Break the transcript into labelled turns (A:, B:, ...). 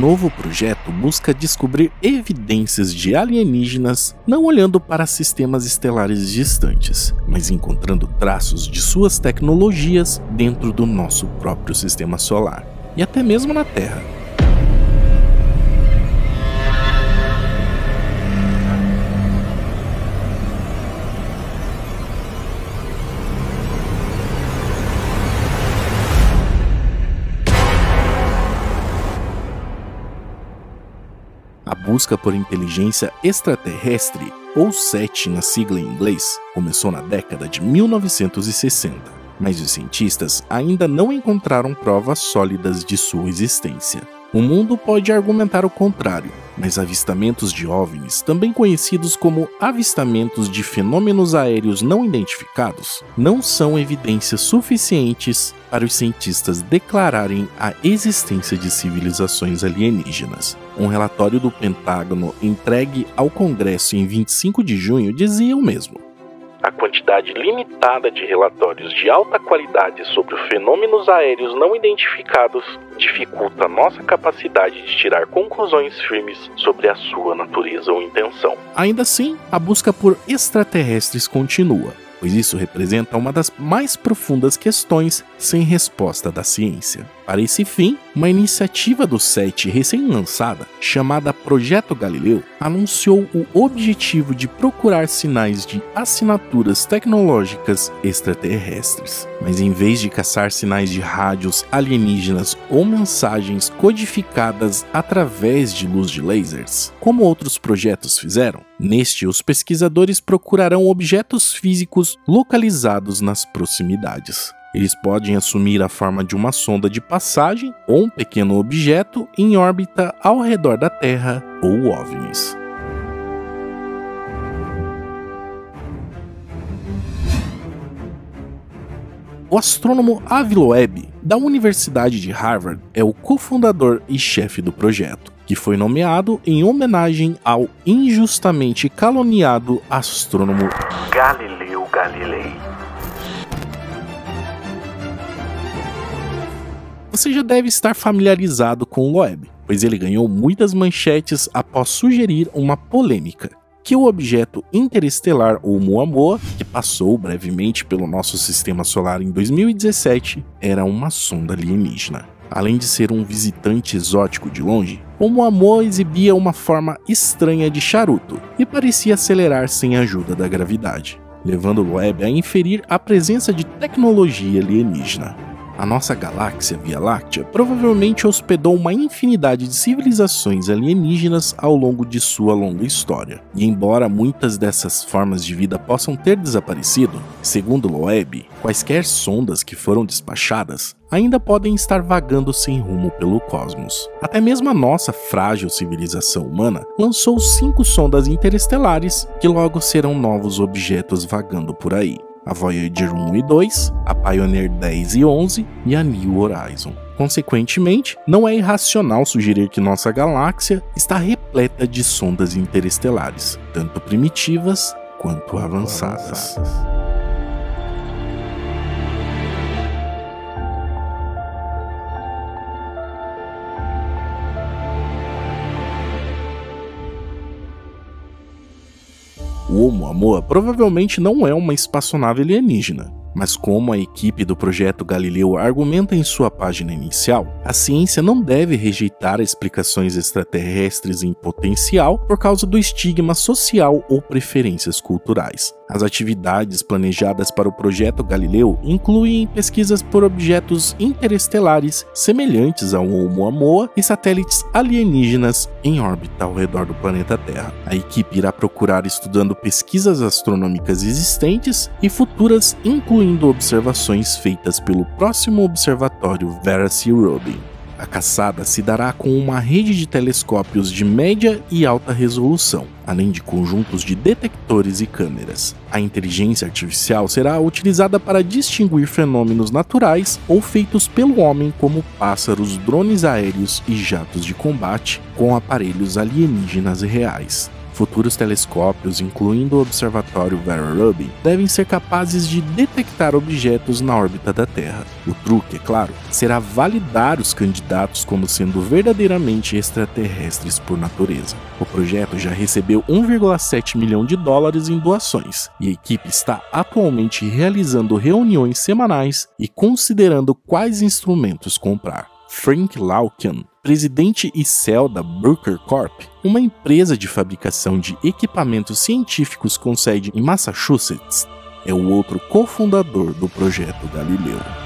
A: Novo projeto busca descobrir evidências de alienígenas não olhando para sistemas estelares distantes, mas encontrando traços de suas tecnologias dentro do nosso próprio sistema solar e até mesmo na Terra. Busca por inteligência extraterrestre, ou SET na sigla em inglês, começou na década de 1960, mas os cientistas ainda não encontraram provas sólidas de sua existência. O mundo pode argumentar o contrário, mas avistamentos de OVNIs, também conhecidos como avistamentos de fenômenos aéreos não identificados, não são evidências suficientes para os cientistas declararem a existência de civilizações alienígenas. Um relatório do Pentágono entregue ao Congresso em 25 de junho dizia o mesmo. A quantidade limitada de relatórios de alta qualidade sobre fenômenos aéreos não identificados dificulta nossa capacidade de tirar conclusões firmes sobre a sua natureza ou intenção. Ainda assim, a busca por extraterrestres continua, pois isso representa uma das mais profundas questões sem resposta da ciência. Para esse fim, uma iniciativa do SET recém-lançada, chamada Projeto Galileu, anunciou o objetivo de procurar sinais de assinaturas tecnológicas extraterrestres. Mas em vez de caçar sinais de rádios alienígenas ou mensagens codificadas através de luz de lasers, como outros projetos fizeram, neste os pesquisadores procurarão objetos físicos localizados nas proximidades. Eles podem assumir a forma de uma sonda de passagem ou um pequeno objeto em órbita ao redor da Terra ou OVNIs. O astrônomo Avi Loeb, da Universidade de Harvard, é o cofundador e chefe do projeto, que foi nomeado em homenagem ao injustamente caluniado astrônomo Galileu Galilei. Você já deve estar familiarizado com o Loeb, pois ele ganhou muitas manchetes após sugerir uma polêmica que o objeto interestelar Oumuamua, que passou brevemente pelo nosso sistema solar em 2017, era uma sonda alienígena. Além de ser um visitante exótico de longe, Oumuamua exibia uma forma estranha de charuto e parecia acelerar sem a ajuda da gravidade, levando Loeb a inferir a presença de tecnologia alienígena a nossa galáxia Via Láctea provavelmente hospedou uma infinidade de civilizações alienígenas ao longo de sua longa história. E embora muitas dessas formas de vida possam ter desaparecido, segundo Loeb, quaisquer sondas que foram despachadas ainda podem estar vagando sem rumo pelo cosmos. Até mesmo a nossa frágil civilização humana lançou cinco sondas interestelares que logo serão novos objetos vagando por aí a Voyager 1 e 2, a Pioneer 10 e 11 e a New Horizon. Consequentemente, não é irracional sugerir que nossa galáxia está repleta de sondas interestelares, tanto primitivas quanto avançadas. O Oumuamua provavelmente não é uma espaçonave alienígena, mas como a equipe do projeto Galileu argumenta em sua página inicial, a ciência não deve rejeitar explicações extraterrestres em potencial por causa do estigma social ou preferências culturais. As atividades planejadas para o projeto Galileu incluem pesquisas por objetos interestelares semelhantes ao Oumuamua e satélites alienígenas em órbita ao redor do planeta Terra. A equipe irá procurar estudando pesquisas astronômicas existentes e futuras, incluindo observações feitas pelo próximo observatório Vera C. Rubin. A caçada se dará com uma rede de telescópios de média e alta resolução, além de conjuntos de detectores e câmeras. A inteligência artificial será utilizada para distinguir fenômenos naturais ou feitos pelo homem, como pássaros, drones aéreos e jatos de combate, com aparelhos alienígenas reais. Futuros telescópios, incluindo o observatório Vera Rubin, devem ser capazes de detectar objetos na órbita da Terra. O truque, é claro, será validar os candidatos como sendo verdadeiramente extraterrestres por natureza. O projeto já recebeu 1,7 milhão de dólares em doações e a equipe está atualmente realizando reuniões semanais e considerando quais instrumentos comprar. Frank Laukian, presidente e CEO da Bruker Corp, uma empresa de fabricação de equipamentos científicos com sede em Massachusetts, é o outro cofundador do projeto Galileu.